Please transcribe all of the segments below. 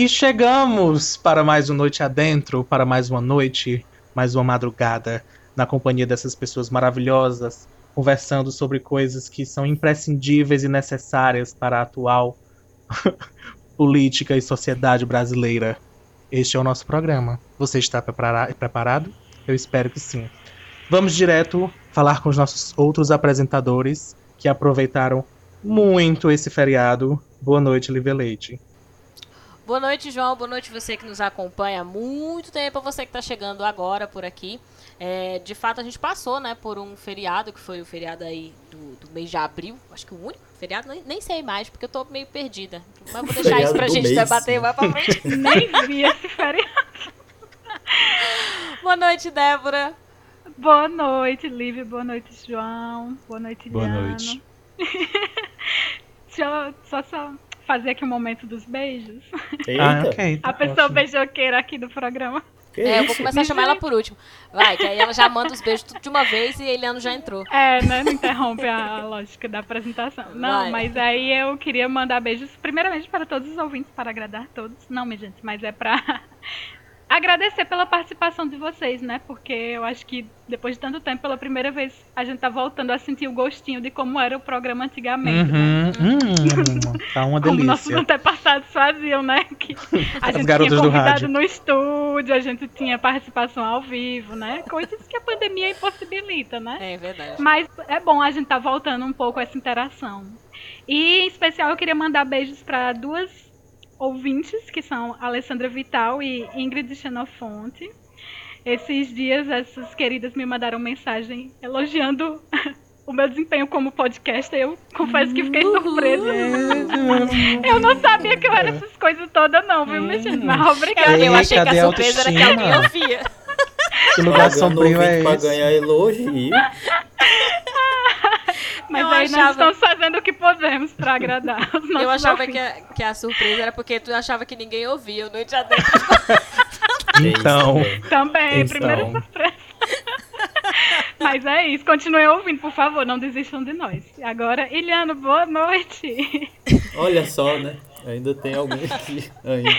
E chegamos para mais uma noite adentro, para mais uma noite, mais uma madrugada, na companhia dessas pessoas maravilhosas, conversando sobre coisas que são imprescindíveis e necessárias para a atual política e sociedade brasileira. Este é o nosso programa. Você está prepara preparado? Eu espero que sim. Vamos direto falar com os nossos outros apresentadores que aproveitaram muito esse feriado. Boa noite, Lívia Leite. Boa noite, João. Boa noite você que nos acompanha há muito tempo, você que está chegando agora por aqui. É, de fato, a gente passou né, por um feriado, que foi o feriado aí do, do mês de abril. Acho que o único feriado, nem, nem sei mais, porque eu tô meio perdida. Mas vou deixar isso pra gente mês. debater mais pra frente. nem vi esse feriado. Boa noite, Débora. Boa noite, Lívia. Boa noite, João. Boa noite, Boa Liano. noite. Eu só, só fazer aqui o um momento dos beijos. Eita. Ah, ok. Tá a pessoa ótimo. beijoqueira aqui do programa. Que é, isso? eu vou começar a chamar ela por último. Vai, que aí ela já manda os beijos tudo de uma vez e Eliano já entrou. É, né? Não interrompe a lógica da apresentação. Não, Vai. mas aí eu queria mandar beijos, primeiramente para todos os ouvintes, para agradar todos. Não, minha gente, mas é para agradecer pela participação de vocês, né? Porque eu acho que depois de tanto tempo, pela primeira vez, a gente tá voltando a sentir o gostinho de como era o programa antigamente. Uhum. Né? Hum, tá uma delícia. Como nossos antepassados faziam, né? Que a As gente tinha convidado no estúdio, a gente tinha participação ao vivo, né? Coisas que a pandemia impossibilita, né? É verdade. Mas é bom a gente tá voltando um pouco a essa interação. E em especial eu queria mandar beijos para duas ouvintes, que são Alessandra Vital e Ingrid Xenofonte. Esses dias, essas queridas me mandaram mensagem elogiando o meu desempenho como podcaster. Eu confesso que fiquei surpresa. eu não sabia que eu era essas coisas todas, não, viu, minha gente? Mas obrigada. Eu, eu achei que a surpresa era que alguém ouvia. Que lugar sombrio é esse? Pra ganhar elogio. Mas eu aí achava... nós estamos fazendo o que podemos pra agradar os nossos Eu achava que a, que a surpresa era porque tu achava que ninguém ouvia o Noite Adentro. então. Também, então. primeira surpresa. Mas é isso, continuem ouvindo, por favor, não desistam de nós. Agora, Iliano, boa noite. Olha só, né? Ainda tem alguém aqui ainda.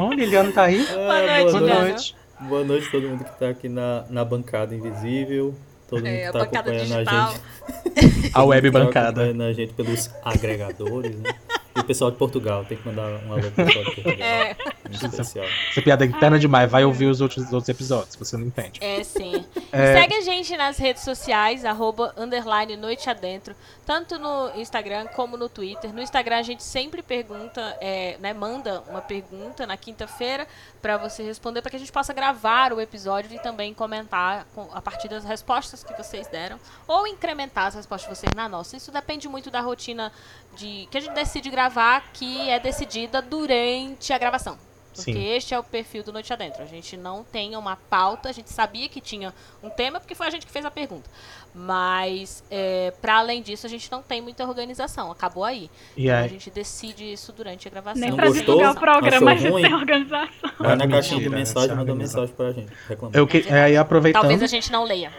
Onde Iliano tá aí? Ah, boa noite, boa noite. Boa noite a todo mundo que tá aqui na, na bancada invisível. Todo é, mundo que tá acompanhando digital. a gente. a web bancada. acompanhando a gente pelos agregadores, né? E o pessoal de Portugal, tem que mandar um alô pro pessoal de Portugal. É. especial. Essa piada é interna demais, vai ouvir os outros, outros episódios, você não entende. É, sim. É... Segue a gente nas redes sociais, arroba, underline, noite adentro, tanto no Instagram como no Twitter. No Instagram a gente sempre pergunta, é, né, manda uma pergunta na quinta-feira para você responder, para que a gente possa gravar o episódio e também comentar com, a partir das respostas que vocês deram, ou incrementar as respostas de vocês na nossa. Isso depende muito da rotina de que a gente decide gravar, que é decidida durante a gravação. Porque Sim. este é o perfil do Noite Adentro. A gente não tem uma pauta, a gente sabia que tinha um tema, porque foi a gente que fez a pergunta. Mas, é, para além disso, a gente não tem muita organização. Acabou aí. E então, aí? a gente decide isso durante a gravação. Nem pra divulgar o programa, a gente tem organização. Vai na caixinha de mensagem, manda mensagem pra gente. Reclamando. Eu que, é, aí, aproveitando... Talvez a gente não leia.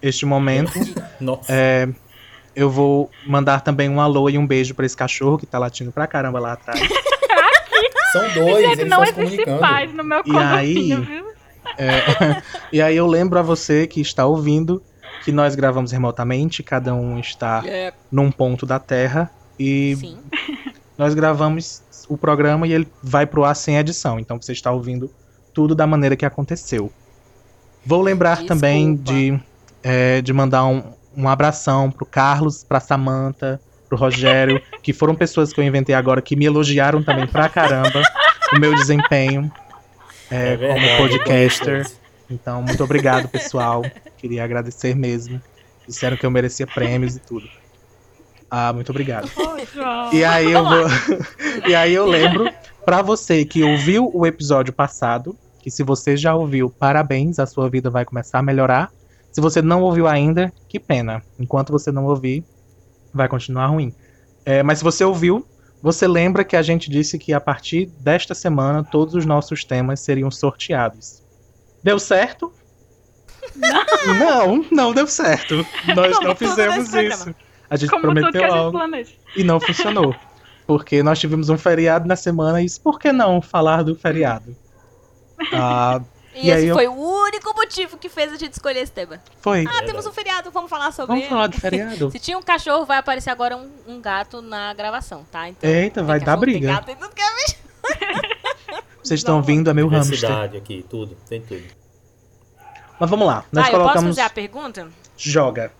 Este momento... Nossa. É, eu vou mandar também um alô e um beijo para esse cachorro que tá latindo pra caramba lá atrás. São dois, Gente, eles não estão se comunicando. paz no meu e aí, é, e aí eu lembro a você que está ouvindo que nós gravamos remotamente, cada um está yeah. num ponto da Terra e Sim. nós gravamos o programa e ele vai pro ar sem edição, então você está ouvindo tudo da maneira que aconteceu. Vou lembrar Desculpa. também de, é, de mandar um, um abração pro Carlos, pra Samantha, pro Rogério, que foram pessoas que eu inventei agora que me elogiaram também pra caramba o meu desempenho é, é como podcaster. Então, muito obrigado, pessoal. Queria agradecer mesmo. Disseram que eu merecia prêmios e tudo. Ah, muito obrigado. E aí eu vou. e aí eu lembro para você que ouviu o episódio passado, que se você já ouviu, parabéns, a sua vida vai começar a melhorar. Se você não ouviu ainda, que pena. Enquanto você não ouvir, vai continuar ruim. É, mas se você ouviu, você lembra que a gente disse que a partir desta semana todos os nossos temas seriam sorteados. Deu certo? Não, não, não deu certo. Nós Como não fizemos isso. A gente Como prometeu gente algo e não funcionou. Porque nós tivemos um feriado na semana, e isso por que não falar do feriado? Ah, e, e esse eu... foi o único motivo que fez a gente escolher esse tema. Foi. Ah, temos um feriado, vamos falar sobre Vamos ele. falar do feriado. Se tinha um cachorro, vai aparecer agora um, um gato na gravação, tá? Então, Eita, vai dar briga. Tem gato, tem tudo que é Vocês estão vindo, é meu hamster. aqui, tudo, tem tudo. Mas vamos lá. Nós ah, colocamos... eu posso fazer a pergunta? Joga.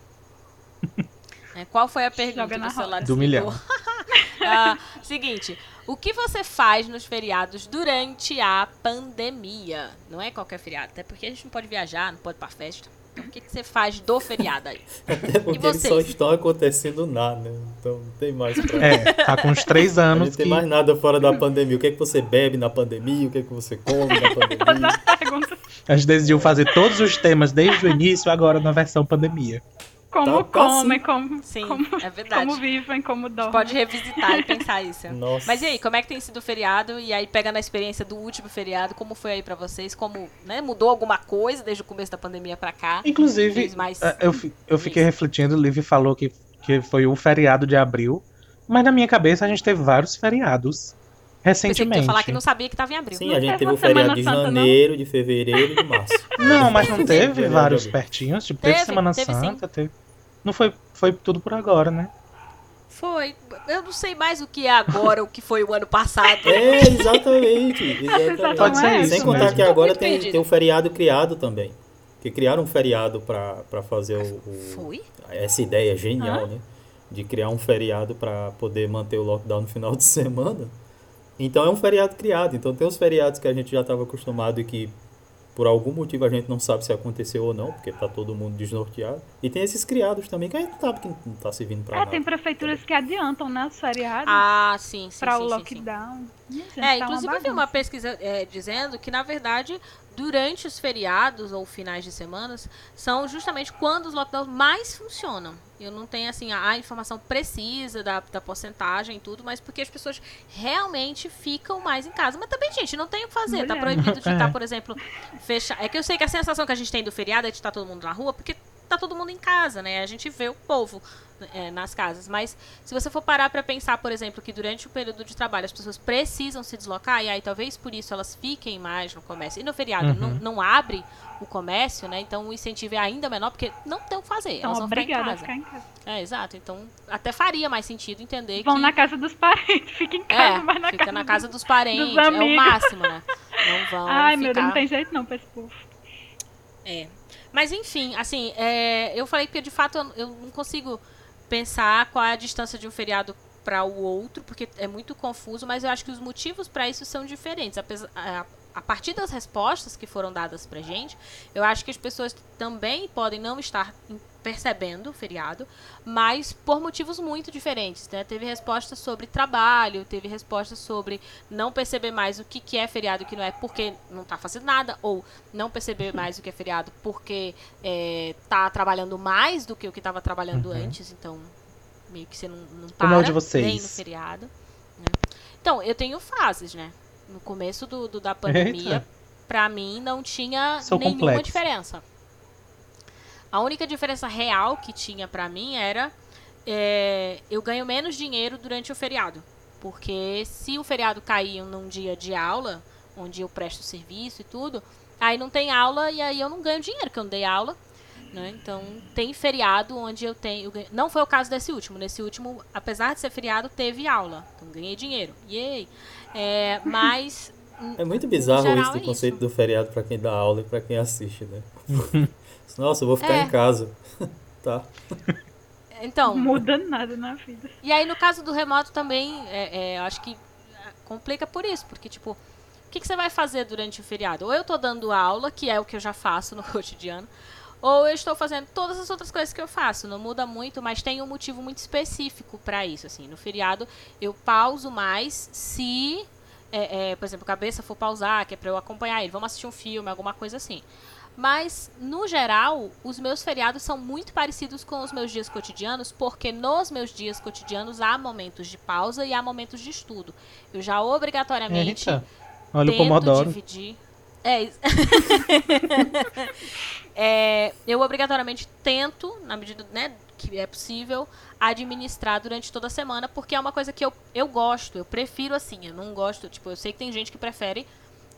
É, qual foi a pergunta do celular? Do milhão. ah, seguinte, o que você faz nos feriados durante a pandemia? Não é qualquer feriado, até porque a gente não pode viajar, não pode ir pra festa. Então, o que, que você faz do feriado aí? Até porque eles só estão acontecendo nada, né? Então não tem mais pra... É, tá com uns três anos. Não tem que... mais nada fora da pandemia. O que é que você bebe na pandemia? O que é que você come na pandemia? A gente decidiu fazer todos os temas desde o início, agora na versão pandemia. Como tá, comem, como, Sim, como, é verdade. como vivem, como dormem. Pode revisitar e pensar isso. Nossa. Mas e aí, como é que tem sido o feriado? E aí, pegando a experiência do último feriado, como foi aí para vocês? Como, né, mudou alguma coisa desde o começo da pandemia para cá? Inclusive, mais... É, eu, eu fiquei refletindo, o Liv falou que, que foi o feriado de abril, mas na minha cabeça a gente teve vários feriados recentemente. Pensei que falar que não sabia que estava em abril. Sim, a gente teve o feriado de janeiro, não? de fevereiro e de março. Não, mas não teve vários pertinhos. Tipo, teve, teve Semana teve, Santa, sim. teve. Não foi, foi tudo por agora, né? Foi. Eu não sei mais o que é agora, o que foi o ano passado. É, exatamente. exatamente. Pode ser isso Sem contar mesmo. que agora tem, tem um feriado criado também. Que criaram um feriado para fazer o, o, Foi? Essa ideia genial, ah. né? De criar um feriado para poder manter o lockdown no final de semana. Então é um feriado criado. Então tem os feriados que a gente já estava acostumado e que por algum motivo a gente não sabe se aconteceu ou não, porque tá todo mundo desnorteado. E tem esses criados também que a gente sabe que não tá servindo para é, nada. É, tem prefeituras que adiantam, né, os feriados. Ah, sim, sim. Para o lockdown. Sim, sim. É, tá inclusive eu vi uma pesquisa é, dizendo que, na verdade, durante os feriados ou finais de semanas, são justamente quando os lockdowns mais funcionam. Eu não tenho assim a, informação precisa da, da porcentagem e tudo, mas porque as pessoas realmente ficam mais em casa. Mas também, gente, não tem o que fazer. Mulher. Tá proibido de estar, por exemplo, fechar. É que eu sei que a sensação que a gente tem do feriado é de estar todo mundo na rua, porque tá todo mundo em casa, né? A gente vê o povo é, nas casas. Mas se você for parar para pensar, por exemplo, que durante o período de trabalho as pessoas precisam se deslocar, e aí talvez por isso elas fiquem mais no comércio. E no feriado uhum. não, não abre o comércio, né? Então o incentivo é ainda menor, porque não tem o que fazer. Então, elas vão ficar em, casa. ficar em casa. É, exato. Então até faria mais sentido entender vão que. na casa dos parentes, fica em casa, é, mas na fica casa na casa dos, dos parentes. Dos é o máximo, né? Não vão. Ai, ficar... meu Deus, não tem jeito não pra esse povo. É. Mas enfim, assim, é, eu falei que de fato eu, eu não consigo pensar qual é a distância de um feriado para o outro, porque é muito confuso, mas eu acho que os motivos para isso são diferentes. Apesar, a, a partir das respostas que foram dadas pra gente, eu acho que as pessoas também podem não estar percebendo o feriado, mas por motivos muito diferentes. Né? Teve respostas sobre trabalho, teve respostas sobre não perceber mais o que, que é feriado e o que não é porque não está fazendo nada, ou não perceber mais o que é feriado porque está é, trabalhando mais do que o que estava trabalhando uhum. antes, então meio que você não, não para Como é de vocês? nem no feriado. Né? Então, eu tenho fases, né? no começo do, do da pandemia, para mim não tinha Sou nenhuma complexo. diferença. A única diferença real que tinha para mim era é, eu ganho menos dinheiro durante o feriado. Porque se o feriado cair num dia de aula, onde eu presto serviço e tudo, aí não tem aula e aí eu não ganho dinheiro, porque eu não dei aula. Né? Então, tem feriado onde eu tenho. Eu não foi o caso desse último. Nesse último, apesar de ser feriado, teve aula. Então, ganhei dinheiro. Yay! É, mas. É muito bizarro geral, esse é conceito isso. do feriado para quem dá aula e para quem assiste, né? Nossa, eu vou ficar é. em casa. tá. Então. Muda nada na vida. E aí, no caso do remoto também, é, é, acho que complica por isso, porque, tipo, o que, que você vai fazer durante o feriado? Ou eu tô dando aula, que é o que eu já faço no cotidiano, ou eu estou fazendo todas as outras coisas que eu faço. Não muda muito, mas tem um motivo muito específico para isso. Assim, no feriado eu pauso mais se, é, é, por exemplo, a cabeça for pausar, que é para eu acompanhar ele, vamos assistir um filme, alguma coisa assim. Mas, no geral, os meus feriados são muito parecidos com os meus dias cotidianos, porque nos meus dias cotidianos há momentos de pausa e há momentos de estudo. Eu já obrigatoriamente Eita. Olha tento o Pomodoro. dividir. É, é, eu obrigatoriamente tento, na medida, né, que é possível administrar durante toda a semana, porque é uma coisa que eu, eu gosto, eu prefiro assim, eu não gosto, tipo, eu sei que tem gente que prefere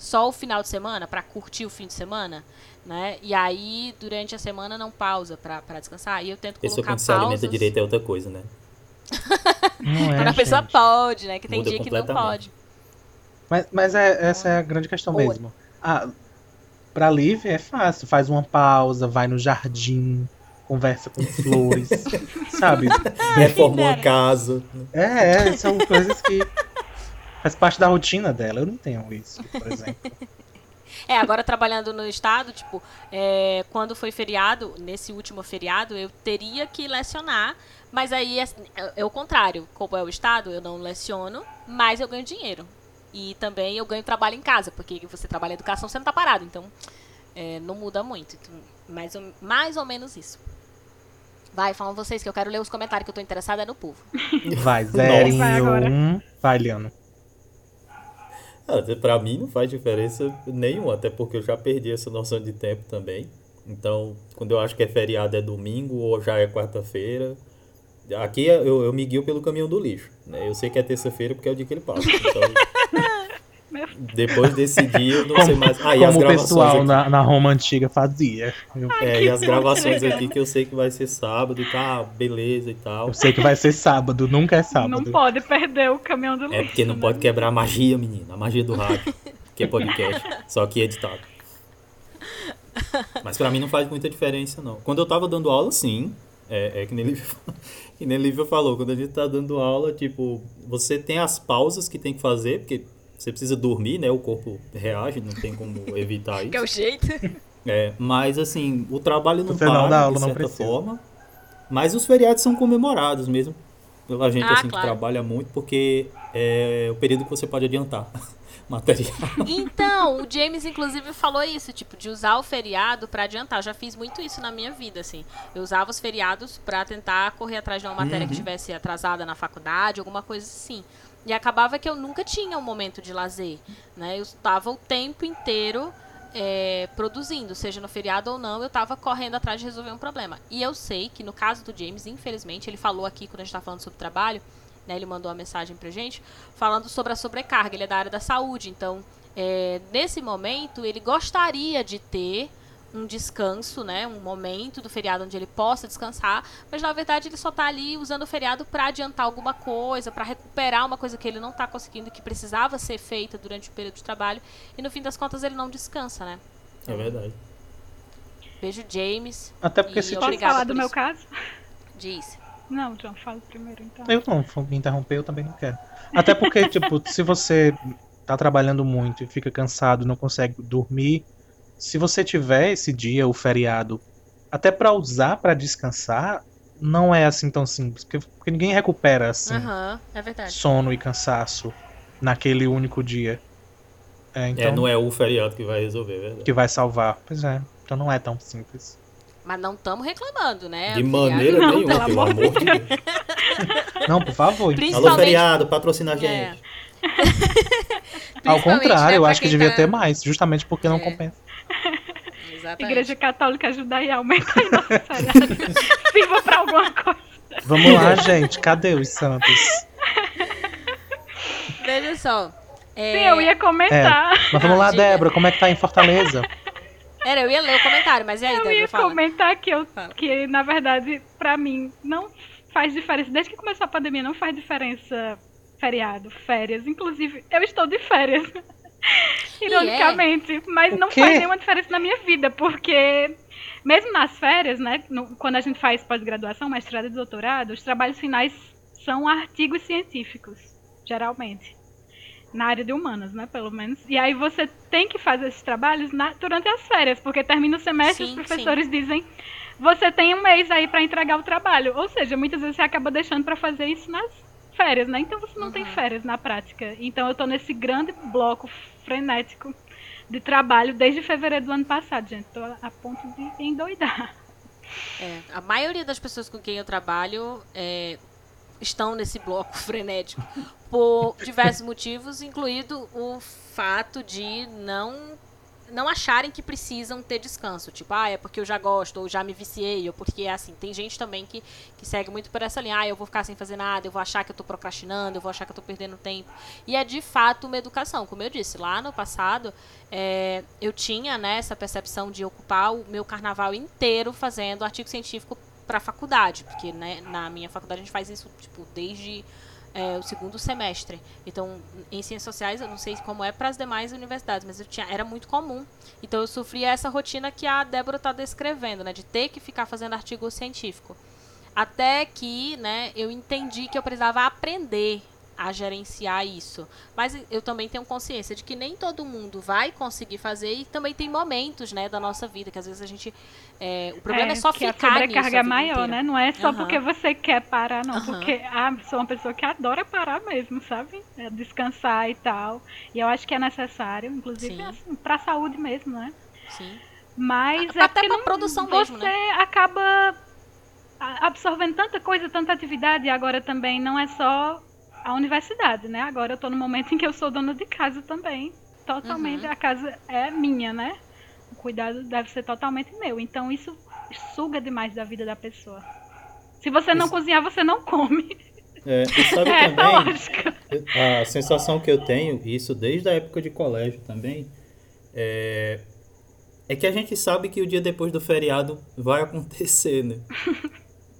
só o final de semana para curtir o fim de semana, né? E aí durante a semana não pausa para descansar. E eu tento Isso colocar quando se alimenta direito é outra coisa, né? Não é, Quando a pessoa gente. pode, né? Que tem Muda dia que não pode. Mas, mas é, essa é a grande questão Oi. mesmo. Ah, pra Liv é fácil. Faz uma pausa, vai no jardim, conversa com flores, sabe? Reforma uma casa. É, é, são coisas que faz parte da rotina dela. Eu não tenho isso, por exemplo. É, agora trabalhando no estado, tipo, é, quando foi feriado, nesse último feriado, eu teria que lecionar, mas aí é, é- é o contrário. Como é o estado, eu não leciono, mas eu ganho dinheiro. E também eu ganho trabalho em casa, porque você trabalha em educação, você não tá parado, então é, não muda muito. Então, mais, ou, mais ou menos isso. Vai, falam vocês que eu quero ler os comentários que eu tô interessada é no povo. Vai, Vai zerinho, agora. um, vai, Liano. Pra mim não faz diferença nenhuma, até porque eu já perdi essa noção de tempo também. Então, quando eu acho que é feriado é domingo ou já é quarta-feira. Aqui eu, eu me guio pelo caminhão do lixo. Né? Eu sei que é terça-feira porque é o dia que ele passa. Então, depois desse dia eu não sei mais. Ah, e as Como o pessoal aqui. na, na Roma antiga fazia. Eu, É, que e as gravações aqui que eu sei que vai ser sábado e tá, beleza e tal. eu sei que vai ser sábado, nunca é Não sábado. pode perder o caminhão do lixo. É porque não né? pode quebrar a magia, menina. A magia do rádio. Que é podcast. Só que editado. Mas pra mim não faz muita diferença, não. Quando eu tava dando aula, sim. É, é que nem Lívia, que nem Lívia falou. Quando a gente tá dando aula, tipo, você tem as pausas que tem que fazer, porque você precisa dormir, né? O corpo reage, não tem como evitar isso. Que é o jeito. É, mas assim, o trabalho não para, da aula de certa forma. Mas os feriados são comemorados mesmo. Pela gente Ah, assim, claro. que trabalha muito, porque é o período que você pode adiantar material. Então, o James, inclusive, falou isso, tipo, de usar o feriado pra adiantar. Eu já fiz muito isso na minha vida, assim. Eu usava os feriados pra tentar correr atrás de uma matéria que Uhum. tivesse atrasada na faculdade, alguma coisa assim. E acabava que eu nunca tinha um momento de lazer, né? Eu estava o tempo inteiro é, produzindo, seja no feriado ou não, eu estava correndo atrás de resolver um problema. E eu sei que no caso do James, infelizmente, ele falou aqui quando a gente tá falando sobre trabalho, né, ele mandou uma mensagem pra gente falando sobre a sobrecarga. Ele é da área da saúde, então é, nesse momento ele gostaria de ter um descanso, né, um momento do feriado onde ele possa descansar, mas na verdade ele só tá ali usando o feriado para adiantar alguma coisa, para recuperar uma coisa que ele não tá conseguindo, que precisava ser feita durante o período de trabalho, e no fim das contas ele não descansa, né? É verdade. Beijo, James. Até porque se eu- Posso falar do por meu isso. caso? Diz. Não, John, fala primeiro então. Eu não vou me interromper, eu também não quero. Até porque, tipo, se você tá trabalhando muito e fica cansado, não consegue dormir, se você tiver esse dia, o feriado, até pra usar pra descansar, não é assim tão simples, porque, porque ninguém recupera assim Aham, é verdade. sono e cansaço naquele único dia. É, então É, não é o feriado que vai resolver, é verdade. que vai salvar. Pois é, então não é tão simples. Mas não estamos reclamando, né? De maneira Não, nenhuma, pelo pelo amor de Deus. Não, por favor. Alô, Principalmente feriado, patrocina a É. gente. Ao Principalmente, contrário, né, eu acho que devia tá- ter mais, justamente porque não É. compensa. Exatamente. Igreja Católica ajuda aí a aumentar nosso feriado. Sirva pra alguma coisa. Vamos lá, gente, cadê os santos? Veja só. é, Sim, eu ia comentar. Mas vamos lá, diga. Débora, como é que tá em Fortaleza? Era, eu ia ler o comentário, mas e aí, Eu Débora, ia fala. comentar que, eu, Fala. que, na verdade, pra mim, não faz diferença. Desde que começou a pandemia, não faz diferença feriado, férias. Inclusive, eu estou de férias. Ironicamente. Mas O não quê? faz nenhuma diferença na minha vida, porque mesmo nas férias, né? no- quando a gente faz pós-graduação, mestrado e doutorado, os trabalhos finais são artigos científicos, geralmente. Na área de humanas, né? Pelo menos. E aí você tem que fazer esses trabalhos na- durante as férias, porque termina o semestre Sim, os professores dizem você tem um mês aí pra entregar o trabalho. Ou seja, muitas vezes você acaba deixando pra fazer isso nas férias, né? Então você não tem Uhum. férias na prática. Então eu tô nesse grande bloco frenético de trabalho desde fevereiro do ano passado, gente. Tô a ponto de endoidar. É, a maioria das pessoas com quem eu trabalho é, estão nesse bloco frenético por diversos motivos, incluído o fato de não não acharem que precisam ter descanso. Tipo, ah, é porque eu já gosto, ou já me viciei, ou porque é assim. Tem gente também que, que segue muito por essa linha. Ah, eu vou ficar sem fazer nada, eu vou achar que eu tô procrastinando, eu vou achar que eu tô perdendo tempo. E é de fato uma educação. Como eu disse, lá no passado, é, eu tinha né, essa percepção de ocupar o meu carnaval inteiro fazendo artigo científico para faculdade. Porque né, na minha faculdade a gente faz isso, tipo, desde é, o segundo semestre. Então, em ciências sociais, eu não sei como é para as demais universidades, mas tinha, era muito comum. Então, eu sofria essa rotina que a Débora está descrevendo, né, de ter que ficar fazendo artigo científico. Até que, né, eu entendi que eu precisava aprender a gerenciar isso. Mas eu também tenho consciência de que nem todo mundo vai conseguir fazer e também tem momentos, né, da nossa vida que às vezes a gente é, o problema é, é só que ficar a sobrecarga é maior, né? Não é só uhum. porque você quer parar, não. Uhum. Porque ah, sou uma pessoa que adora parar mesmo, sabe? É descansar e tal. E eu acho que é necessário, inclusive assim, para a saúde mesmo, né? Sim. Mas é até para produção você mesmo, né? acaba absorvendo tanta coisa, tanta atividade. E agora também não é só a universidade, né? Agora eu tô no momento em que eu sou dona de casa também. Totalmente uhum. a casa é minha, né? O cuidado deve ser totalmente meu. Então isso suga demais da vida da pessoa. Se você não isso. cozinhar, você não come. É, e sabe é, também, a sensação que eu tenho, isso desde a época de colégio também, é, é que a gente sabe que o dia depois do feriado vai acontecer, né?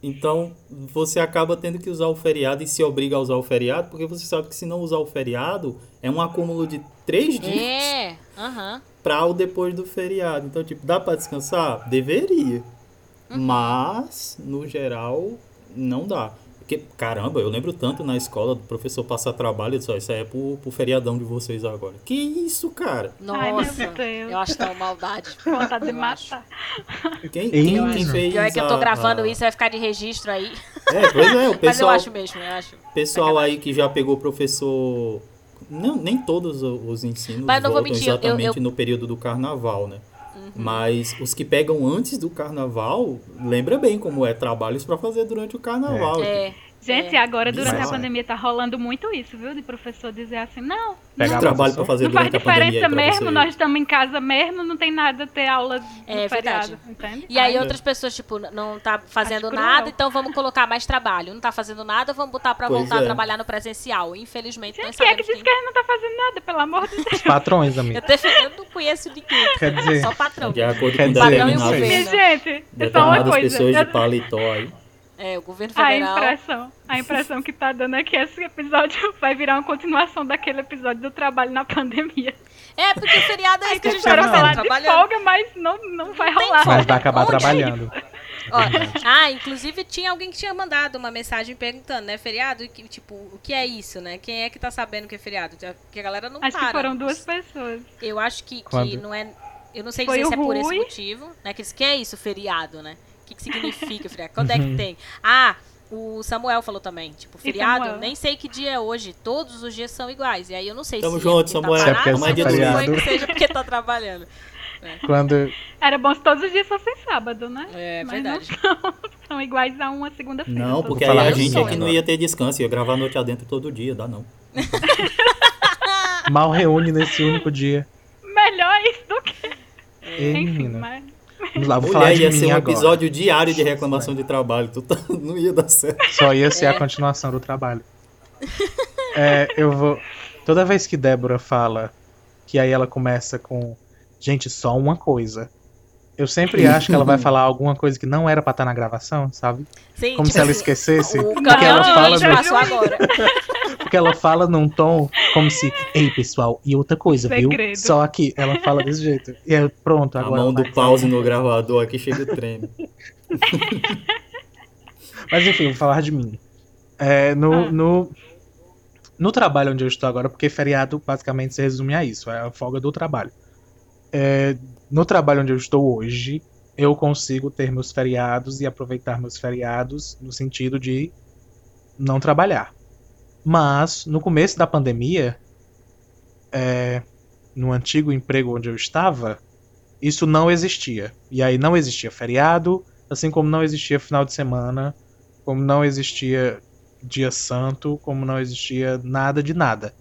Então, você acaba tendo que usar o feriado e se obriga a usar o feriado, porque você sabe que se não usar o feriado, é um acúmulo de três dias é. uhum. para o depois do feriado. Então, tipo, dá para descansar? Deveria. Uhum. Mas, no geral, não dá. Porque, caramba, eu lembro tanto na escola do professor passar trabalho e disse, isso aí é pro, pro feriadão de vocês agora. Que isso, cara? Nossa, Ai, eu acho tão maldade. Vontade de matar. Quem, quem, quem fez Pior é que eu tô gravando a... isso, vai ficar de registro aí. É, pois é, o pessoal... Mas eu acho mesmo, eu acho. Pessoal aí que já pegou professor... Não, nem todos os ensinos Mas não voltam vou mentir, exatamente eu, eu... no período do carnaval, né? Uhum. Mas os que pegam antes do carnaval, lembra bem como é trabalhos para fazer durante o carnaval. É. é. Gente, é, agora durante a pandemia tá rolando muito isso, viu? De professor dizer assim, não. Pega não trabalho para fazer não durante faz diferença mesmo, nós estamos em casa mesmo, não tem nada ter aula é, feriado, entende? E aí outras pessoas, tipo, não tá fazendo nada, então vamos colocar mais trabalho. Não tá fazendo nada, vamos botar para voltar é. a trabalhar no presencial. Infelizmente, Gente, quem é que diz que a gente não tá fazendo nada, pelo amor de Deus? Os patrões, amigo. Eu, te, eu não conheço de quem. Quer dizer, só patrão. De acordo com o patrão e o governo. Gente, é só uma coisa. pessoas de paletó aí. É, o governo federal. A impressão, a impressão que tá dando é que esse episódio vai virar uma continuação daquele episódio do trabalho na pandemia. É, porque o feriado é isso que a gente vai falar de folga, mas não, não vai não rolar. Mas vai acabar Onde? trabalhando. Ó, ah, inclusive tinha alguém que tinha mandado uma mensagem perguntando, né? Feriado, que, tipo, o que é isso, né? Quem é que tá sabendo que é feriado? Que a galera não acho para. Acho que foram duas pessoas. Eu acho que, que não é. Eu não sei Foi dizer se é por esse motivo, né? Que, que é isso, feriado, né? O que, que significa feriado? Quando é que tem? Ah, o Samuel falou também, tipo, feriado, nem sei que dia é hoje, todos os dias são iguais. E aí eu não sei Tamo se junto, é Samuel. Tá parado, é feriado. que seja porque tá trabalhando. É. Quando... Era bom se todos os dias fossem sábado, né? É, Mas verdade. Não são, iguais a uma segunda-feira. Não, porque aí a gente aqui não ia ter descanso, ia gravar noite adentro todo dia, dá não. Mal reúne nesse único dia. Melhor isso do que. Ei, Enfim, mas... Vamos lá, vou Mulher, falar de ia ser um agora. episódio diário de reclamação de trabalho. Tu tá, não ia dar certo. Só ia ser é. a continuação do trabalho. É, eu vou. Toda vez que Débora fala que aí ela começa com. Gente, só uma coisa. Eu sempre acho que ela vai falar alguma coisa que não era pra estar na gravação, sabe? Sim, Como tipo, se ela esquecesse. O porque ela fala no... agora. porque ela fala num tom como se, ei pessoal, e outra coisa, Segredo. viu? Só aqui, ela fala desse jeito. E é pronto, agora. A mão do pause no gravador aqui chega o treme. Mas enfim, vou falar de mim. É, no, ah. no, no trabalho onde eu estou agora, porque feriado basicamente se resume a isso, é a folga do trabalho. É, no trabalho onde eu estou hoje, eu consigo ter meus feriados e aproveitar meus feriados no sentido de não trabalhar. Mas no começo da pandemia, é, no antigo emprego onde eu estava, isso não existia. E aí não existia feriado, assim como não existia final de semana, como não existia dia santo, como não existia nada de nada.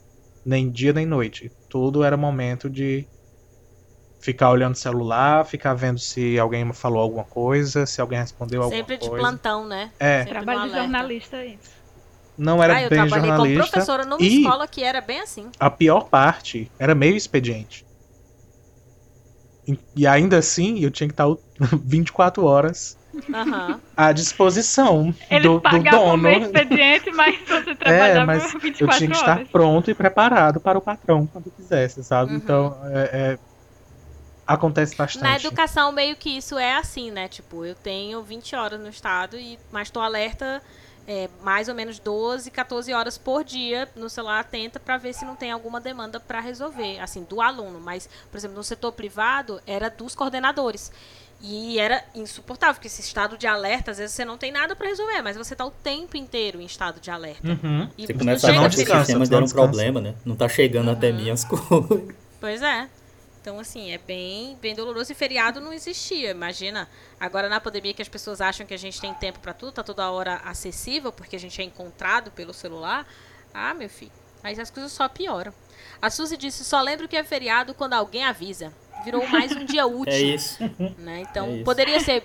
Nem dia nem noite. Tudo era momento de ficar olhando o celular, ficar vendo se alguém falou alguma coisa, se alguém respondeu alguma Sempre coisa. de plantão, né? É. Sempre Trabalho de jornalista isso. Não era ah, eu bem trabalhei como jornalista. professora numa e escola que era bem assim. a pior parte era meio expediente. E- E ainda assim, eu tinha que estar o- 24 horas Aham. à disposição Eles do, do dono. expediente, mas você É, trabalhava mas 24 eu tinha que estar horas. pronto e preparado para o patrão quando quisesse, sabe? Uhum. Então, é- é, acontece bastante. Na educação, meio que isso é assim, né? Tipo, eu tenho 20 horas no estado, e, mas tô alerta é, mais ou menos 12, 14 horas por dia no celular atenta para ver se não tem alguma demanda para resolver, assim, do aluno. Mas, por exemplo, no setor privado, era dos coordenadores. E era insuportável, porque esse estado de alerta, às vezes você não tem nada para resolver, mas você tá o tempo inteiro em estado de alerta. Uhum. E Você começa a ver que os sistemas não deram descansa. problema, né? Não tá chegando até mim as coisas. Pois é. Então, assim, é bem, bem doloroso. E feriado não existia. Imagina, agora na pandemia que as pessoas acham que a gente tem tempo pra tudo, tá toda hora acessível, porque a gente é encontrado pelo celular. Ah, meu filho, aí as coisas só pioram. A Suzy disse, só lembro que é feriado quando alguém avisa. Virou mais um dia útil. É isso. Né? Então, É isso. poderia ser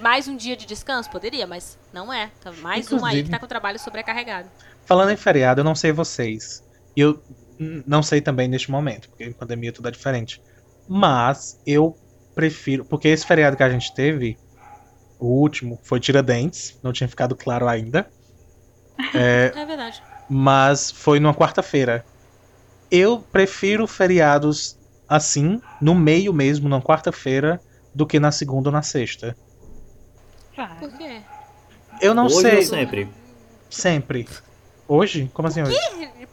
mais um dia de descanso? Poderia, mas não é. Tá mais um aí Inclusive- que tá com o trabalho sobrecarregado. Falando em feriado, eu não sei vocês. E eu não sei também neste momento, porque em pandemia tudo é diferente. Mas eu prefiro. Porque esse feriado que a gente teve, o último, foi Tiradentes. Não tinha ficado claro ainda. É verdade. Mas foi numa quarta-feira. Eu prefiro feriados assim, no meio mesmo, na quarta-feira, do que na segunda ou na sexta. Vai. Por quê? Eu não Hoje sei. ou sempre? Sempre. Hoje? Como assim hoje?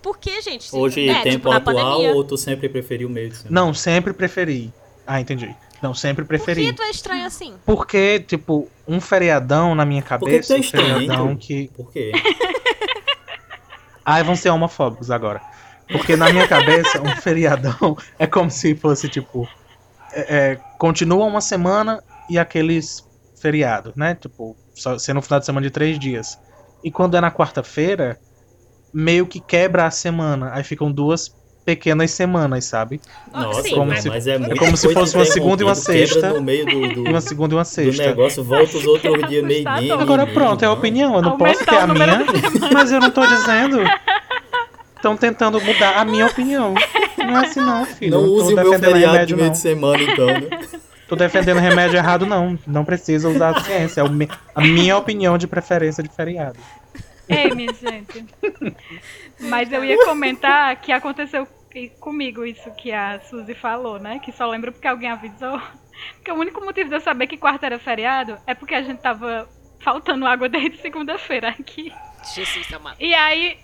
Por quê, gente? Hoje, É, tempo tipo, na atual, pandemia. ou tu sempre preferiu o meio de semana? Não, sempre preferi. Ah, entendi. Não, sempre Por preferi. que tu é estranho assim? Porque, tipo, um feriadão na minha Por que cabeça. tu é um estranho, feriadão hein, que. Por quê? Ai, vão ser homofóbicos agora. Porque na minha cabeça, um feriadão é como se fosse, tipo. É, é, continua uma semana e aqueles feriados, né? Tipo, só sendo um final de semana de três dias. E quando é na quarta-feira, meio que quebra a semana. Aí ficam duas pequenas semanas, sabe? Nossa, como mas, se- mas é muito como se fosse uma segunda e uma sexta. No meio do, do, uma segunda e uma sexta. negócio, volta os outros dias meio meio. Agora meio, pronto, é a opinião. Eu não Aumentar posso ter a o minha, mas eu não tô dizendo. Estão tentando mudar a minha opinião. Não é assim não, filho. Não use o meu defendendo feriado de remédio, meio não. de semana, então, né? Tô defendendo remédio errado, não. Não precisa usar a ciência. É o a minha opinião de preferência de feriado. Ei, minha gente. Mas eu ia comentar que aconteceu comigo isso que a Suzy falou, né? Que só lembro porque alguém avisou. Porque o único motivo de eu saber que quarta era feriado é porque a gente tava faltando água desde segunda-feira aqui. Jesus amado. E aí.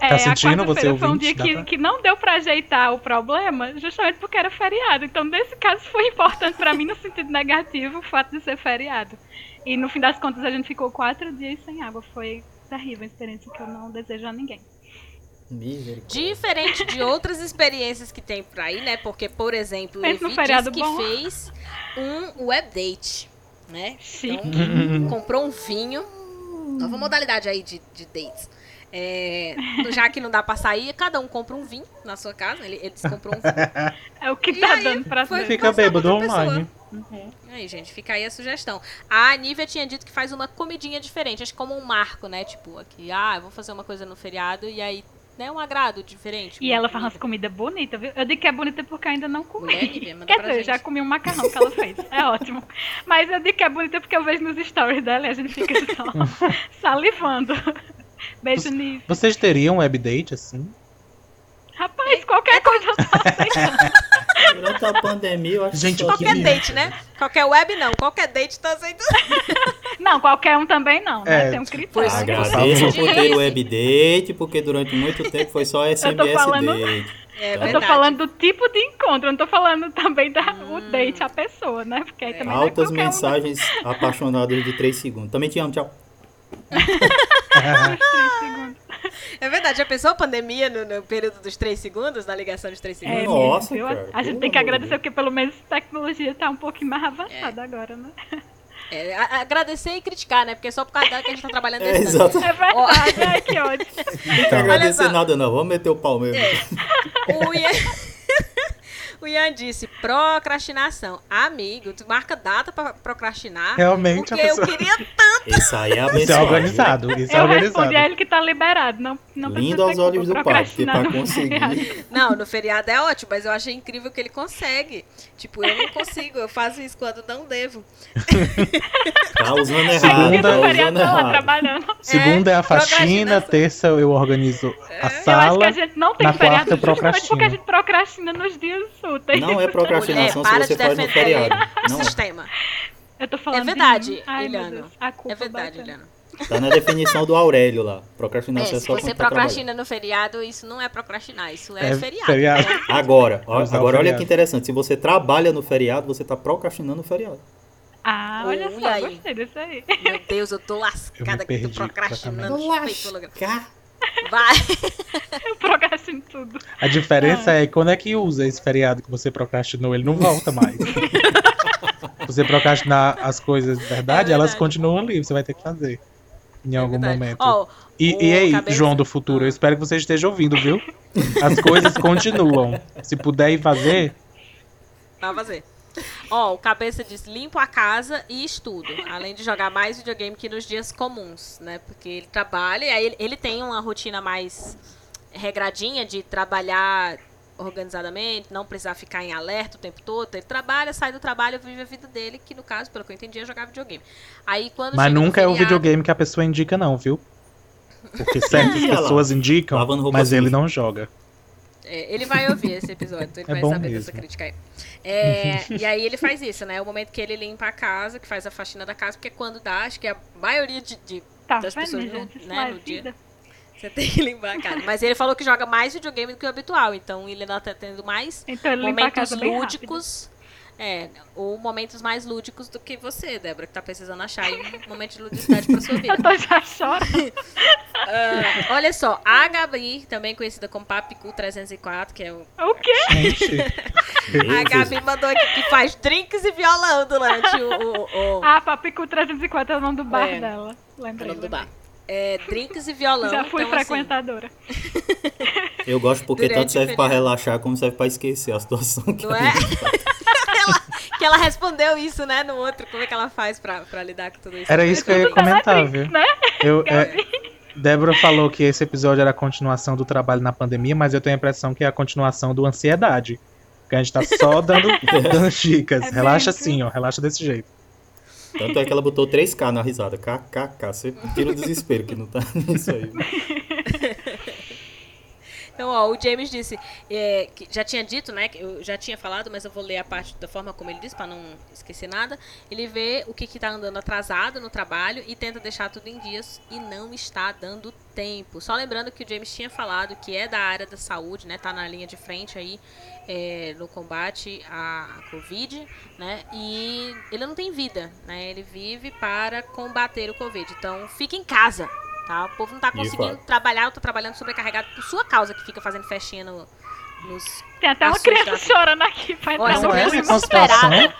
É, Tá a sentindo, você quarta-feira foi um dia que, pra- que não deu pra ajeitar o problema, justamente porque era feriado. Então, nesse caso, foi importante pra mim no sentido negativo o fato de ser feriado. E no fim das contas, a gente ficou quatro dias sem água. Foi terrível, uma experiência que eu não desejo a ninguém. Diferente de outras experiências que tem por aí, né? Porque, por exemplo, no Levi que bom. fez um web date, né? Chique. Então, comprou um vinho. Nova modalidade aí de, de dates. É, já que não dá pra sair, cada um compra um vinho na sua casa. Ele, eles comprou um vinho. É o que E tá aí, dando pra. Fica pra bêbado outra pessoa. Online. Aí, gente, fica aí a sugestão. A Nívia tinha dito que faz uma comidinha diferente, acho que como um marco, né? Tipo, aqui, ah, eu vou fazer uma coisa no feriado e aí, né, um agrado diferente. E ela faz umas comida. comidas bonitas, viu? Eu digo que é bonita porque eu ainda não comi. Mulher, Nívia, Quer dizer, eu já comi um macarrão que ela fez. É ótimo. Mas eu digo que é bonita porque eu vejo nos stories dela e a gente fica só salivando. Beijo, Nive. Vocês teriam web date assim? Rapaz, qualquer coisa eu tô aceitando. Durante a pandemia, eu acho Gente, que Qualquer que- date, né? Qualquer web não, qualquer date tá aceitando. Não, qualquer um também não, né? É, Tem um tipo, critério. Pois é. Agradeço Por ter web date, porque durante muito tempo foi só SMS falando- date. É Eu tô falando do tipo de encontro, eu não tô falando também da o date, a pessoa, né? Porque aí É. também é Altas qualquer um, mensagens apaixonadas de 3 segundos. Também te amo, tchau. não. Três segundos. É verdade, já pensou a pandemia no, no período dos 3 segundos, da ligação dos 3 É, segundos? Nossa, mesmo, viu? cara, A gente tem que agradecer porque pelo menos a tecnologia tá um pouquinho mais avançada agora, né? É, agradecer e criticar, né? Porque é só por causa dela que a gente tá trabalhando É, nesse tanto. exato. É verdade, ai que ódio. Não tem que agradecer nada, não. Vamos meter o pau mesmo. O Ian... O Ian disse, procrastinação. Amigo, tu marca data pra procrastinar. Realmente porque a pessoa... eu queria tanto. Isso aí é Isso abençoado. é organizado. Isso é Eu organizado. respondi a ele que tá liberado. Não, não Lindo precisa aos olhos do pai, porque pra no conseguir. Não, no feriado é ótimo, mas eu achei incrível que ele consegue. Tipo, eu não consigo, eu faço isso quando não devo. Tá usando errado, no tá usando tá lá errado. trabalhando. Segunda é a faxina, terça eu organizo a Eu acho que sala. a gente não tem na feriado quarta eu justamente procrastino. porque a gente procrastina nos dias úteis. Não é procrastinação Mulher, se para você faz no defender feriado. o Não é. sistema. Eu tô falando É verdade. Ai, meu Iliano. Deus, a culpa É verdade. Juliana. Tá na definição do Aurélio lá. É, Procrastinação é, se só você quando tá procrastina no feriado, isso não é procrastinar, isso é, É feriado. feriado. né? Agora, ó- agora olha que interessante. Se você trabalha no feriado, você tá procrastinando no feriado. Ah, olha Olha só, aí. gostei disso aí. Meu Deus, eu tô Eu lascada me aqui, tô perdi procrastinando. louca. Lascar. Vai. Eu procrastino tudo. A diferença é quando é que usa esse feriado que você procrastinou, ele não volta mais. Se você procrastinar as coisas de verdade, É elas verdade. continuam ali, você vai ter que fazer. Em algum Verdade. momento. Ó, E, e aí, cabeça- João do futuro, eu espero que você esteja ouvindo, viu? As coisas continuam. Se puder ir fazer, Vai fazer. Ó, o cabeça diz: limpo a casa e estudo. Além de jogar mais videogame que nos dias comuns, né? Porque ele trabalha e aí ele, ele tem uma rotina mais regradinha de trabalhar organizadamente, não precisar ficar em alerta o tempo todo. Ele trabalha, sai do trabalho, vive a vida dele, que no caso, pelo que eu entendi, é jogar videogame. Aí quando mas nunca é o feriado- videogame que a pessoa indica, não, viu? Porque certas pessoas indicam, mas ele não joga. É, ele vai ouvir esse episódio, então ele É vai saber mesmo. dessa crítica aí. É, e aí ele faz isso, né? O momento que ele limpa a casa, que faz a faxina da casa, porque quando dá, acho que a maioria de, de- Tá das pessoas no, né, é no dia. Você tem que limpar a casa. Mas ele falou que joga mais videogame do que o habitual, então ele ainda tá tendo mais Então momentos lúdicos. É, ou momentos mais lúdicos do que você, Débora, que tá precisando achar aí um momento de ludicidade pra sua vida. Eu tô já chorando. Ah, olha só, a Gabi, também conhecida como Papicu 304, que é o O quê? Gente, A Gabi mandou aqui que faz drinks e violão durante o, o, o, Ah, Papicu 304 é o nome do bar É. dela. o Lembrei. nome do bar. É, drinks e violão. Já fui então, assim, frequentadora. Eu gosto porque Durante tanto serve o pra feriado. relaxar como serve pra esquecer a situação que Não a é? Que ela respondeu isso, né, no outro. Como é que ela faz pra, pra lidar com tudo isso? era isso que eu ia tá comentar, viu? né? Eu, é, Débora falou que esse episódio era a continuação do trabalho na pandemia, mas eu tenho a impressão que é a continuação do ansiedade. Que a gente tá só dando, dando dicas. É relaxa mesmo. assim, ó. Relaxa desse jeito. Tanto é que ela botou 3K na risada. KKK. Você tira o desespero que não tá nisso aí. Então, ó, o James disse, é, que já tinha dito, né, eu já tinha falado, mas eu vou ler a parte da forma como ele disse, pra não esquecer nada. Ele vê o que que tá andando atrasado no trabalho e tenta deixar tudo em dias e não está dando tempo. Só lembrando que o James tinha falado que é da área da saúde, né, tá na linha de frente aí é, no combate à Covid, né, e ele não tem vida, né, ele vive para combater o Covid. Então, fica em casa, tá? O povo não tá conseguindo trabalhar, eu tô trabalhando sobrecarregado por sua causa, que fica fazendo festinha no, nos. Tem até uma criança chorando aqui pra Olha, entrar essa é criança situação. desesperada,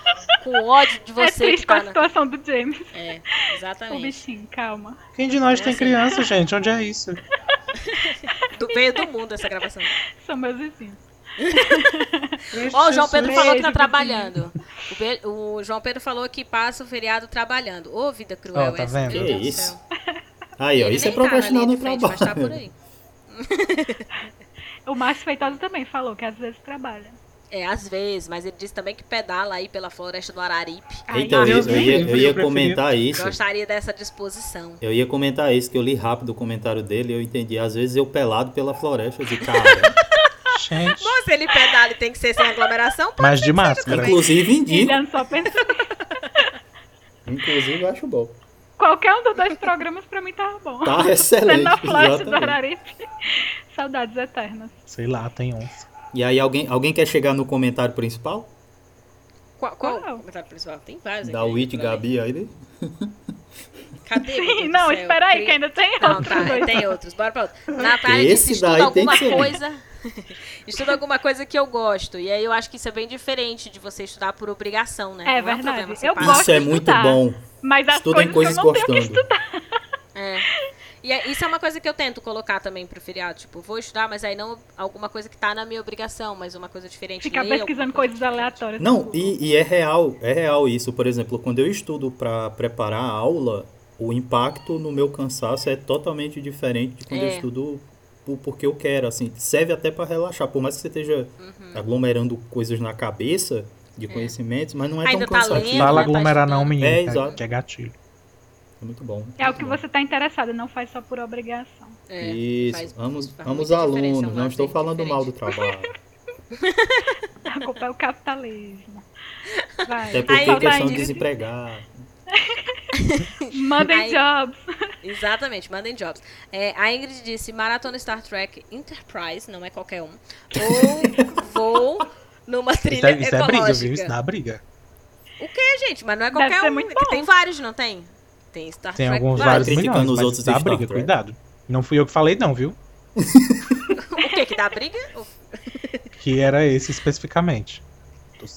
com ódio de É você triste que com tá a na... situação do James. É, O exatamente. bichinho, calma. Quem de nós É tem assim. criança, gente? Onde é isso? Do, veio do mundo essa gravação. São meus vizinhos. Ó, o João Pedro falou que tá trabalhando. O, Be- o João Pedro falou que passa o feriado trabalhando. Ô, vida cruel Ó, tá essa, vendo? meu Que Deus do isso? Aí, ó. Isso é nem tá no de frente, mas tá por trabalho. aí. O Márcio Feitosa também falou que às vezes trabalha. É, às vezes, mas ele disse também que pedala aí pela floresta do Araripe. Então, eu, eu ia, eu ia comentar isso. Gostaria dessa disposição. Eu ia comentar isso, que eu li rápido o comentário dele e eu entendi. Às vezes eu pelado pela floresta, eu disse, cara. Gente. Bom, se ele pedala e tem que ser sem aglomeração, pode Mas de máscara. inclusive indico. Só pensa. Inclusive eu acho bom. Qualquer um dos dois programas pra mim tava bom. Tá Sendo excelente. na floresta do exatamente. Araripe. Saudades eternas. Sei lá, tem onça. E aí, alguém, alguém quer chegar no comentário principal? Qual, qual Qual? o comentário principal? Tem vários Da ler. Gabi aí? Cadê? Sim, do não, céu? espera aí, que ainda tem Não, outros tá, dois. tem outros. Bora pra outro. Natália Esse disse, daí estuda alguma coisa... estuda alguma coisa que eu gosto. E aí eu acho que isso é bem diferente de você estudar por obrigação, né? É Não um verdade. problema, você Eu gosto Isso é muito bom. Mas as Estudem coisas, coisas que eu não tenho que gostando. estudar. É. E é, isso é uma coisa que eu tento colocar também pro feriado. Tipo, vou estudar, mas aí não alguma coisa que tá na minha obrigação, mas uma coisa diferente. Ficar ler pesquisando coisas aleatórias. no Não, e, e é real, é real isso. Por exemplo, quando eu estudo para preparar a aula, o impacto no meu cansaço é totalmente diferente de quando eu É. estudo por- porque eu quero, assim, serve até para relaxar, por mais que você esteja Uhum. aglomerando coisas na cabeça de conhecimentos, mas não é Ainda tão tá cansativo. lendo, Fala aglomerar não, menino, É, que exato. que é gatilho. É muito bom. É o que bom. você tá interessado, não faz só por obrigação. É, Isso, faz- vamos, faz vamos alunos, é não estou falando mal do diferente. trabalho. A culpa é o capitalismo. Vai. Até porque Falta questão de desempregar. Mandem Aí- jobs. Exatamente, mandem jobs. É, a Ingrid disse: Maratona Star Trek Enterprise, não é qualquer um. Ou vou numa Isso trilha é, isso é briga, ecológica. viu? Isso dá briga. O que, gente? Mas não é Deve qualquer ser um. muito é bom. tem vários, não tem? Tem Star Tem Trek alguns Plus. vários criticando milhões, os outros dá briga, Trek. cuidado. Não fui eu que falei não, viu? O que? Que dá briga? Que era esse especificamente.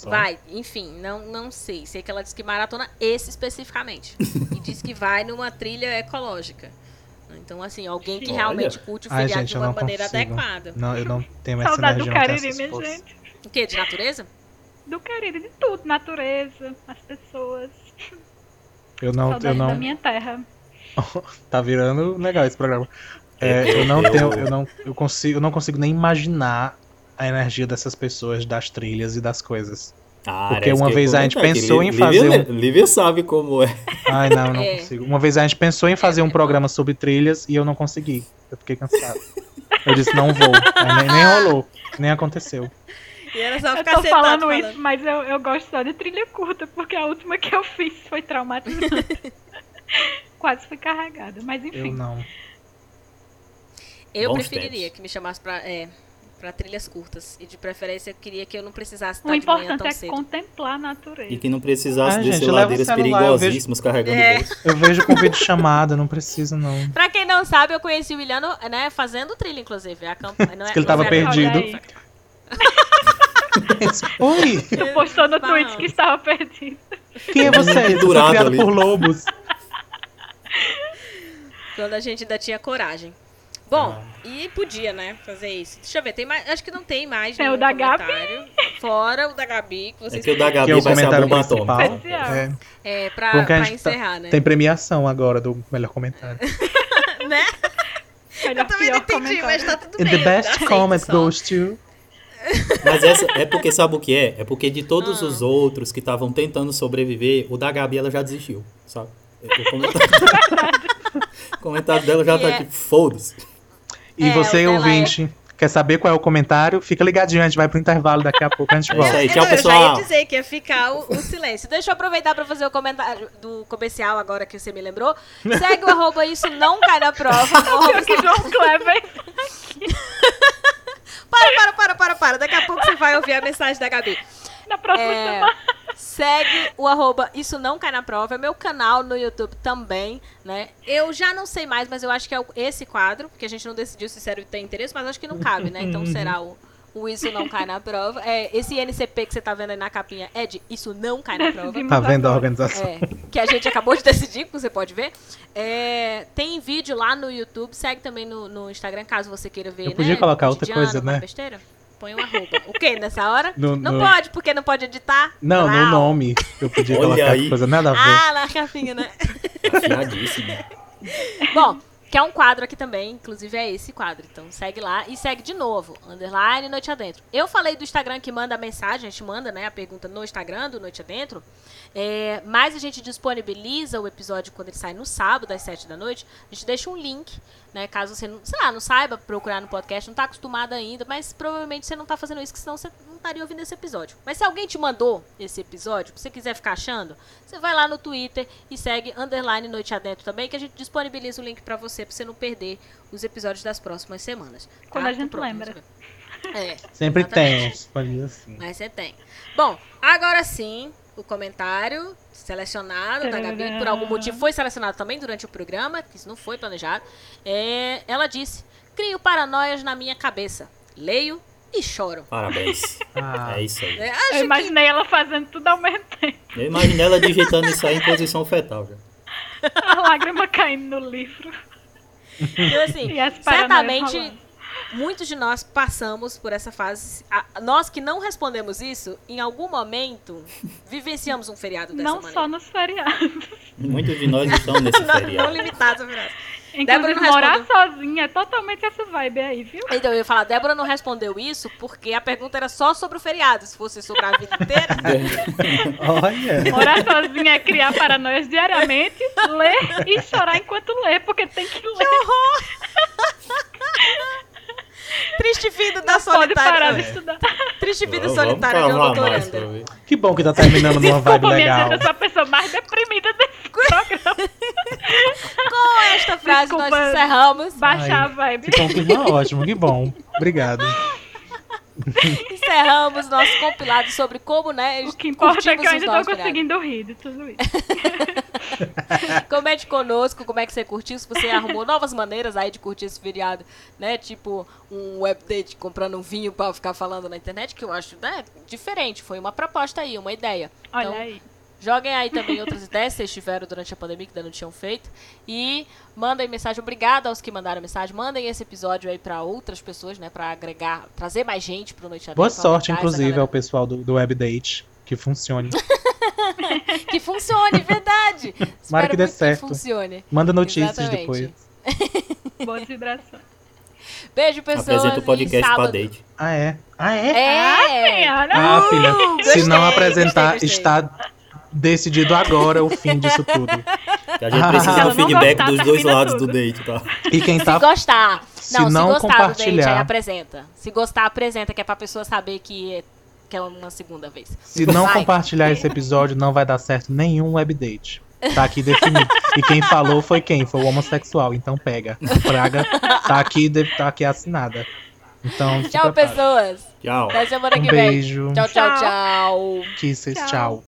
Vai, enfim, não, não sei. Sei que ela disse que maratona esse especificamente. e disse que vai numa trilha ecológica. Então, assim, alguém que Olha. realmente curte o feriado de uma não maneira consigo. adequada. Não, eu não tenho essa Saudade energia, do Cariri, minha gente. O quê? De natureza? Do Cariri, de tudo. Natureza, as pessoas. Eu não, eu Saudade da não. minha terra. Tá virando legal esse programa. É, eu não tenho, eu não, eu consigo, eu não consigo nem imaginar a energia dessas pessoas, das trilhas e das coisas. Ah, Porque isso uma eu vez a gente pensou em fazer Lívia, Lívia sabe como é. Ai, não, não É. consigo. Uma vez a gente pensou em fazer um programa sobre trilhas e eu não consegui. Eu fiquei cansado. Eu disse, não vou. Nem, nem rolou, nem aconteceu. E era só Eu ficar tô sentado falando, falando. isso, mas eu, eu gosto só de trilha curta, porque a última que eu fiz foi traumatizante. Quase fui carregada, mas Eu enfim. não. Eu Bons preferiria tempos. que me chamasse pra, é, pra trilhas curtas. E de preferência eu queria que eu não precisasse O estar de manhã importante tão é cedo. contemplar a natureza. E que não precisasse Ai, descer gente, leva o ladeiras celular, eu perigosíssimas carregando É. Eu vejo com vídeo chamada, não preciso não. Pra quem não sabe, eu conheci o Iliano, né, fazendo trilha, inclusive. A campanha, não é, que ele tava é- perdido. Oi, Tu postou no tweet que estava perdido. quem é você? Pendurado criado ali. por lobos. Quando a gente ainda tinha coragem. Bom, Ah. e podia, né, fazer isso. Deixa eu ver, tem mais, acho que não tem mais Tem nenhum o da Gabi. comentário. Fora o da Gabi, que É vocês que o da Que é Gabi o vai ser a bomba principal. É, É, pra, bom que pra tá- encerrar, né? tem premiação agora do melhor comentário. né? Melhor, Eu também não entendi, comentário. mas tá tudo And bem. the best comment goes to. Mas essa é porque sabe o que é? É porque de todos Ah. os outros que estavam tentando sobreviver, o da Gabi ela já desistiu, sabe? O comentário, o comentário dela já E tá é- tipo, foda-se. E É, você, ouvinte, quer saber qual é o comentário? Fica ligadinho, a gente vai pro intervalo daqui a pouco, a gente É isso volta. aí. Eu- tchau, eu, Eu já pessoal. ia dizer que ia ficar o, o silêncio. Deixa eu aproveitar pra fazer o comentário do comercial agora que você me lembrou. Segue o arroba isso não cai na prova. o arroba que João Kleber. Para, para, para, para, para. Daqui a pouco você vai ouvir a mensagem da Gabi. Na próxima É, semana. segue o arroba Isso Não Cai Na Prova. É meu canal no YouTube também, né? Eu já não sei mais, mas eu acho que é esse quadro, porque a gente não decidiu se sério tem interesse, mas acho que não cabe, né? Então será o, o Isso Não Cai Na Prova. É, esse NCP que você tá vendo aí na capinha é de Isso Não Cai Na Prova. Tá vendo a organização? É, que a gente acabou de decidir, que você pode ver. É, tem vídeo lá no YouTube, segue também no, no Instagram, caso você queira ver. Eu podia né, colocar outra coisa, uma né? Besteira. Põe um arroba. O quê? Nessa hora? No- não no- pode, porque não pode editar. Não, no Brau. nome. Eu podia Olha colocar aí. coisa nada a ver. Ah, na capinha, né? Afiadíssimo. Bom, que é um quadro aqui também, inclusive é esse quadro. Então segue lá e segue de novo, underline Noite Adentro. Eu falei do Instagram que manda a mensagem, a gente manda né, a pergunta no Instagram do Noite Adentro. É, mas a gente disponibiliza o episódio quando ele sai no sábado, às 7 da noite. A gente deixa um link, né? Caso você não, sei lá, não saiba procurar no podcast, não tá acostumado ainda, mas provavelmente você não tá fazendo isso, que senão você não estaria ouvindo esse episódio. Mas se alguém te mandou esse episódio, se você quiser ficar achando, você vai lá no Twitter e segue underline Noite Adentro também, que a gente disponibiliza o link pra você, pra você não perder os episódios das próximas semanas. tá? Quando a gente Pronto, lembra. É, Sempre tem, exatamente. uns pode assim. mas você tem. Bom, agora sim, o comentário selecionado da Gabi, por algum motivo foi selecionado também durante o programa, que isso não foi planejado. É, ela disse: Crio paranoias na minha cabeça. Leio e choro. Parabéns. Ah, É isso aí. É, Eu acho que imaginei ela fazendo tudo ao mesmo tempo. Eu imaginei ela digitando isso aí em posição fetal já. A lágrima caindo no livro. Então, assim, E as paranoias certamente. Muitos de nós passamos por essa fase. A- Nós que não respondemos isso, em algum momento, vivenciamos um feriado dessa Não maneira. só nos feriados. Muitos de nós estão nesse não, não feriado. limitados a feriado. Inclusive, não morar sozinha é totalmente essa vibe aí, viu? Então, eu ia falar, Débora não respondeu isso porque a pergunta era só sobre o feriado. Se fosse sobre a vida inteira, Olha. Morar sozinha é criar paranoias diariamente, ler e chorar enquanto lê, porque tem que ler. triste vida da Não pode parar solitária. de estudar. Triste vida solitária de uma doutoranda. Que bom que tá terminando numa vibe Desculpa, minha legal. gente, eu sou a pessoa mais deprimida desse programa. Com esta frase, nós Desculpa. encerramos. Baixar Ai, a vibe. Ficou um clima ótimo, que bom. Obrigado. Encerramos nosso compilado sobre como, né, O que importa é que eu curtimos ainda os tô conseguindo rir de tudo isso. Comente conosco como é que você curtiu, se você arrumou novas maneiras aí de curtir esse feriado, né? Tipo um update comprando um vinho pra ficar falando na internet, que eu acho, né, diferente. Foi uma proposta aí, uma ideia. Olha Então, aí. Joguem aí também outras ideias que vocês tiveram durante a pandemia que ainda não tinham feito. E mandem mensagem. Obrigada aos que mandaram mensagem. Mandem esse episódio aí pra outras pessoas, né? Pra agregar, trazer mais gente pro Noite Boa Adentro, sorte, aumentar essa inclusive, ao pessoal do, do Webdate. Que funcione. Que funcione, verdade. Espero que dê certo. Que funcione. Manda notícias Exatamente. depois. Boas vibrações. Beijo, pessoas. Apresenta o podcast pra date. Ah, é? Ah, é? É! Ah, filha, Gostei, se não apresentar, gostei, gostei. está decidido agora o fim disso tudo. Que a gente Ah. precisa do não feedback gostar, dos dois termina lados tudo. do date, tá? E quem Se tá. gostar. Se não, não se gostar do date, compartilhar. aí apresenta. Se gostar, apresenta, que é pra pessoa saber que é, que é uma segunda vez. Se não Vai. compartilhar esse episódio, não vai dar certo nenhum webdate. Tá aqui definido. E quem falou foi quem? Foi o homossexual. Então pega. Praga tá aqui, tá aqui assinada. Então, Tchau, prepara. pessoas. Tchau. Até semana Um que vem. beijo. Tchau, tchau, Tchau. tchau. Kisses, Tchau. tchau.